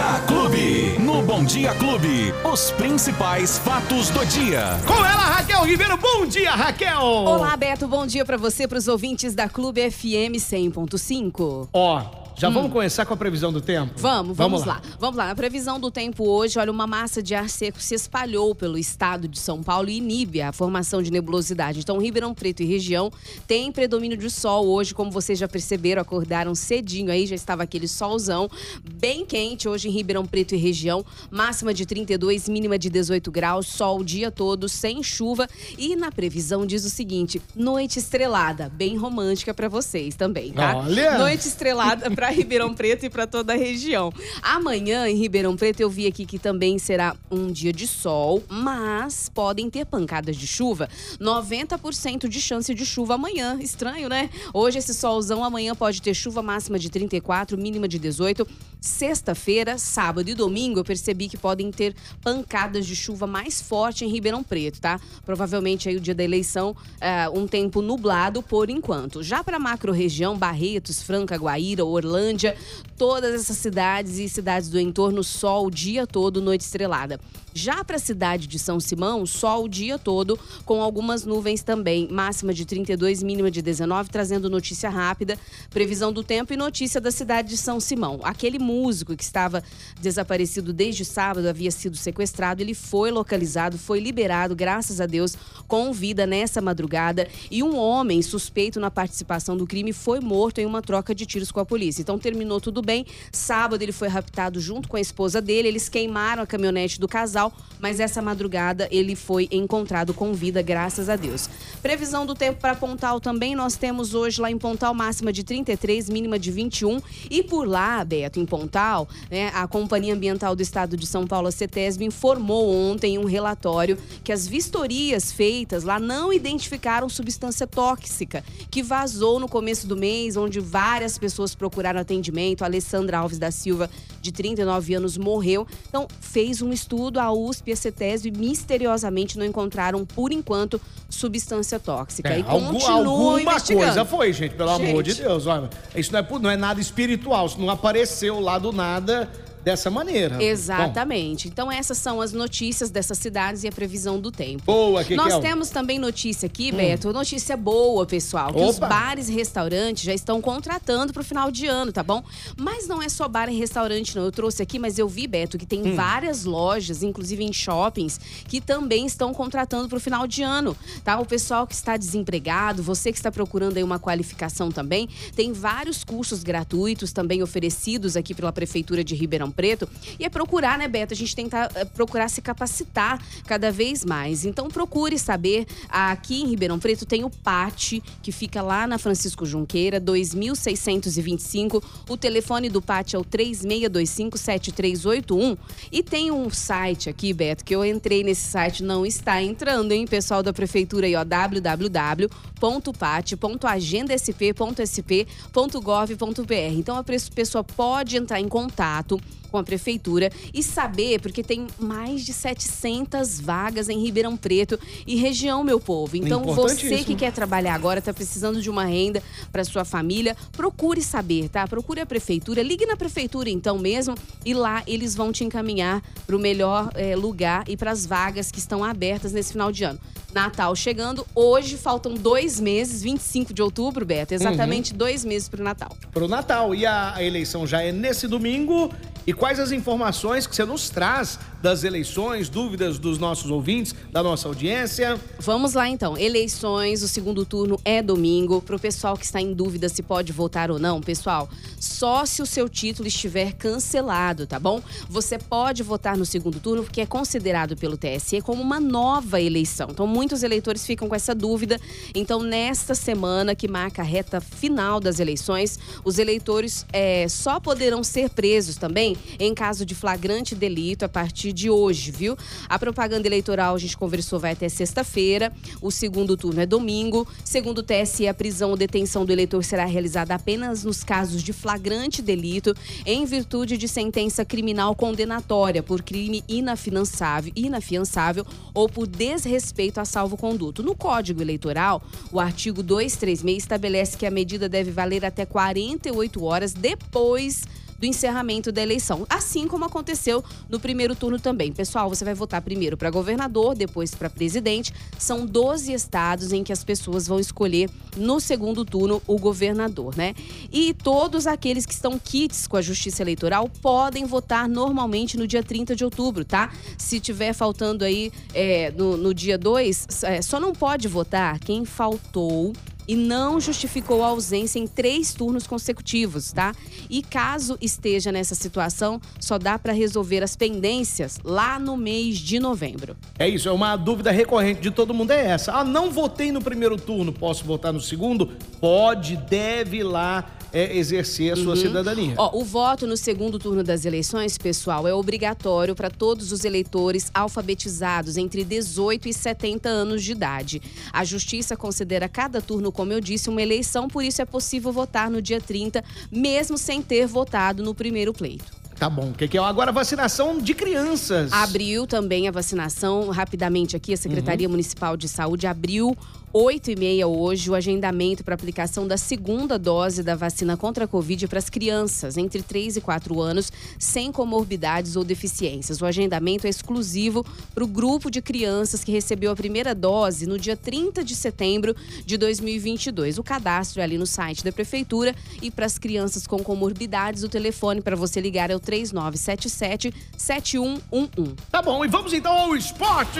Dia Clube. No Bom Dia Clube, os principais fatos do dia. Com ela, Raquel Ribeiro. Bom dia, Raquel. Olá, Beto. Bom dia pra você, pros ouvintes da Clube FM 100.5. Ó, já vamos começar com a previsão do tempo? Hum. Vamos, vamos, lá. Vamos lá. Na previsão do tempo hoje, olha, uma massa de ar seco se espalhou pelo estado de São Paulo e inibe a formação de nebulosidade. Então, Ribeirão Preto e região tem predomínio de sol hoje, como vocês já perceberam, acordaram cedinho aí, já estava aquele solzão bem quente hoje em Ribeirão Preto e região. Máxima de 32, mínima de 18 graus, sol o dia todo, sem chuva. E na previsão diz o seguinte: noite estrelada, bem romântica pra vocês também, tá? Olha! Noite estrelada Ribeirão Preto e pra toda a região. Amanhã em Ribeirão Preto eu vi aqui que também será um dia de sol, mas podem ter pancadas de chuva. 90% de chance de chuva amanhã. Estranho, né? Hoje esse solzão, amanhã pode ter chuva máxima de 34, mínima de 18. Sexta-feira, sábado e domingo eu percebi que podem ter pancadas de chuva mais forte em Ribeirão Preto, tá? Provavelmente aí o dia da eleição, é, um tempo nublado por enquanto. Já para macro região, Barretos, Franca, Guaíra, Orlândia, todas essas cidades e cidades do entorno, sol o dia todo, noite estrelada. Já para a cidade de São Simão, sol o dia todo, com algumas nuvens também. Máxima de 32, mínima de 19, trazendo notícia rápida, previsão do tempo e notícia da cidade de São Simão. Aquele músico que estava desaparecido desde sábado, havia sido sequestrado, ele foi localizado, foi liberado, graças a Deus, com vida nessa madrugada. E um homem suspeito na participação do crime foi morto em uma troca de tiros com a polícia. Então terminou tudo bem. Sábado ele foi raptado junto com a esposa dele, eles queimaram a caminhonete do casal mas essa madrugada ele foi encontrado com vida, graças a Deus. Previsão do tempo para Pontal também, nós temos hoje lá em Pontal máxima de 33, mínima de 21. E por lá, Beto, em Pontal, né, a Companhia Ambiental do Estado de São Paulo, a CETESB, informou ontem em um relatório que as vistorias feitas lá não identificaram substância tóxica que vazou no começo do mês, onde várias pessoas procuraram atendimento. A Alessandra Alves da Silva, de 39 anos, morreu. Então, fez um estudo, a USP e a CETESB misteriosamente não encontraram, por enquanto, substância tóxica. É, e alguma coisa foi, gente, pelo amor de Gente. Deus. Olha, isso não é, não é nada espiritual, isso não apareceu lá do nada dessa maneira. Exatamente. Então, essas são as notícias dessas cidades e a previsão do tempo. Bom, boa, que Nós que é? temos também notícia aqui, Beto, notícia boa, pessoal, que os Opa! bares e restaurantes já estão contratando pro final de ano, tá bom? Mas não é só bar e restaurante, não. Eu trouxe aqui, mas eu vi, Beto, que Hum. tem várias lojas, inclusive em shoppings, que também estão contratando pro final de ano, tá? O pessoal que está desempregado, você que está procurando aí uma qualificação também, tem vários cursos gratuitos também oferecidos aqui pela Prefeitura de Ribeirão Preto. E é procurar, né, Beto? A gente tenta eh, procurar se capacitar cada vez mais. Então procure saber. Aqui em Ribeirão Preto tem o PAT, que fica lá na Francisco Junqueira, 2625. O telefone do PAT é o 36257381. E tem um site aqui, Beto, que eu entrei nesse site, não está entrando, hein, pessoal da prefeitura aí, ó, www.pat.agendasp.sp.gov.br. Então a pessoa pode entrar em contato com a prefeitura e saber, porque tem mais de 700 vagas em Ribeirão Preto e região, meu povo. Então você que quer trabalhar agora, está precisando de uma renda para sua família, procure saber, tá? Procure a prefeitura, ligue na prefeitura então mesmo e lá eles vão te encaminhar para o melhor eh, lugar e para as vagas que estão abertas nesse final de ano. Natal chegando, hoje faltam dois meses, 25 de outubro, Beto, exatamente dois meses para o Natal. Pro Natal. E a eleição já é nesse domingo. E quais as informações que você nos traz das eleições, dúvidas dos nossos ouvintes, da nossa audiência? Vamos lá então. Eleições, o segundo turno é domingo. Para o pessoal que está em dúvida se pode votar ou não, pessoal, só se o seu título estiver cancelado, tá bom? Você pode votar no segundo turno porque é considerado pelo TSE como uma nova eleição. Então, muitos eleitores ficam com essa dúvida. Então, nesta semana que marca a reta final das eleições, os eleitores eh, só poderão ser presos também em caso de flagrante delito a partir de hoje, viu? A propaganda eleitoral, a gente conversou, vai até sexta-feira. O segundo turno é domingo. Segundo o TSE, a prisão ou detenção do eleitor será realizada apenas nos casos de flagrante delito, em virtude de sentença criminal condenatória por crime inafiançável, inafiançável ou por desrespeito a salvo-conduto. No Código Eleitoral, o artigo 236 estabelece que a medida deve valer até 48 horas depois do encerramento da eleição, assim como aconteceu no primeiro turno também. Pessoal, você vai votar primeiro para governador, depois para presidente. São 12 estados em que as pessoas vão escolher no segundo turno o governador, né? E todos aqueles que estão kits com a Justiça Eleitoral podem votar normalmente no dia 30 de outubro, tá? Se tiver faltando aí é, no, no dia 2, é, só não pode votar quem faltou e não justificou a ausência em três turnos consecutivos, tá? E caso esteja nessa situação, só dá para resolver as pendências lá no mês de novembro. É isso, é uma dúvida recorrente de todo mundo é essa. Ah, não votei no primeiro turno, posso votar no segundo? Pode, deve ir lá é, exercer a sua uhum. cidadania. Ó, o voto no segundo turno das eleições, pessoal, é obrigatório para todos os eleitores alfabetizados entre 18 e 70 anos de idade. A Justiça considera cada turno, como eu disse, uma eleição, por isso é possível votar no dia 30, mesmo sem ter votado no primeiro pleito. Tá bom. O que, que, é agora vacinação de crianças? Abriu também a vacinação rapidamente aqui. A Secretaria uhum. Municipal de Saúde abriu 8 e meia hoje o agendamento para aplicação da segunda dose da vacina contra a Covid para as crianças entre 3 e 4 anos sem comorbidades ou deficiências. O agendamento é exclusivo para o grupo de crianças que recebeu a primeira dose no dia 30 de setembro de 2022. O cadastro é ali no site da Prefeitura e para as crianças com comorbidades, o telefone para você ligar é o 3977 7111. Tá bom, e vamos então ao esporte!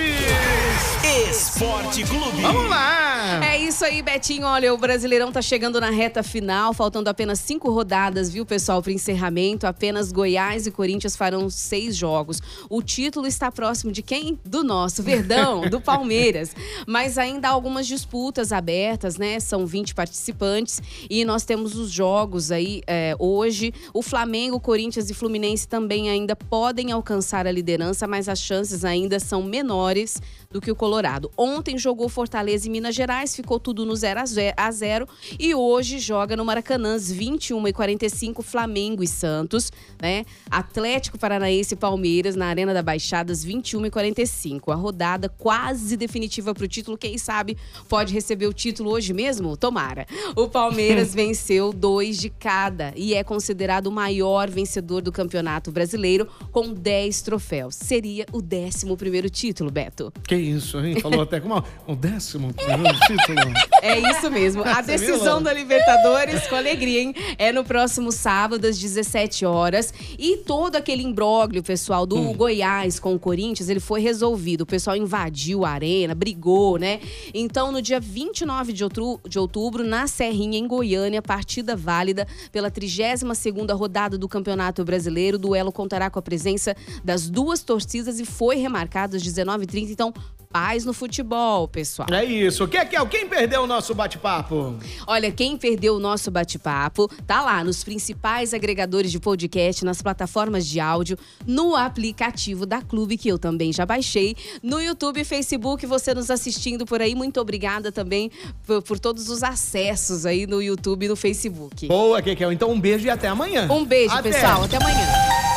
Esporte Clube. Vamos lá! É isso aí, Betinho. Olha, o Brasileirão tá chegando na reta final, faltando apenas cinco rodadas, viu, pessoal, para encerramento. Apenas Goiás e Corinthians farão seis jogos. O título está próximo de quem? Do nosso, Verdão, do Palmeiras. Mas ainda há algumas disputas abertas, né? São 20 participantes e nós temos os jogos aí é, hoje. O Flamengo, Corinthians e Fluminense também ainda podem alcançar a liderança, mas as chances ainda são menores do que o Colorado. Ontem jogou Fortaleza e Minas Minas Gerais, ficou tudo no 0 a 0 e hoje joga no Maracanã, 21 e 45 Flamengo e Santos, né? Atlético Paranaense e Palmeiras na Arena da Baixadas, 21 e 45. A rodada quase definitiva para o título, quem sabe pode receber o título hoje mesmo? Tomara. O Palmeiras venceu dois de cada e é considerado o maior vencedor do Campeonato Brasileiro com 10 troféus. Seria o 11 primeiro título, Beto. Que isso, hein? Falou até com o décimo primeiro é isso mesmo. A decisão da Libertadores, com alegria, hein? É no próximo sábado, às 17 horas. E todo aquele imbróglio, pessoal, do hum. Goiás com o Corinthians, ele foi resolvido. O pessoal invadiu a arena, brigou, né? Então, no dia 29 de outubro, de outubro na Serrinha, em Goiânia, partida válida pela 32ª rodada do Campeonato Brasileiro. O duelo contará com a presença das duas torcidas e foi remarcado às 19h30. Então, paz no futebol, pessoal. É isso. O que é que é? Quem perdeu o nosso bate-papo? Olha, quem perdeu o nosso bate-papo tá lá nos principais agregadores de podcast, nas plataformas de áudio, no aplicativo da Clube, que eu também já baixei, no YouTube e Facebook, você nos assistindo por aí. Muito obrigada também por, por todos os acessos aí no YouTube e no Facebook. Boa, Kekel. Então um beijo e até amanhã. Um beijo, até. pessoal. Até amanhã.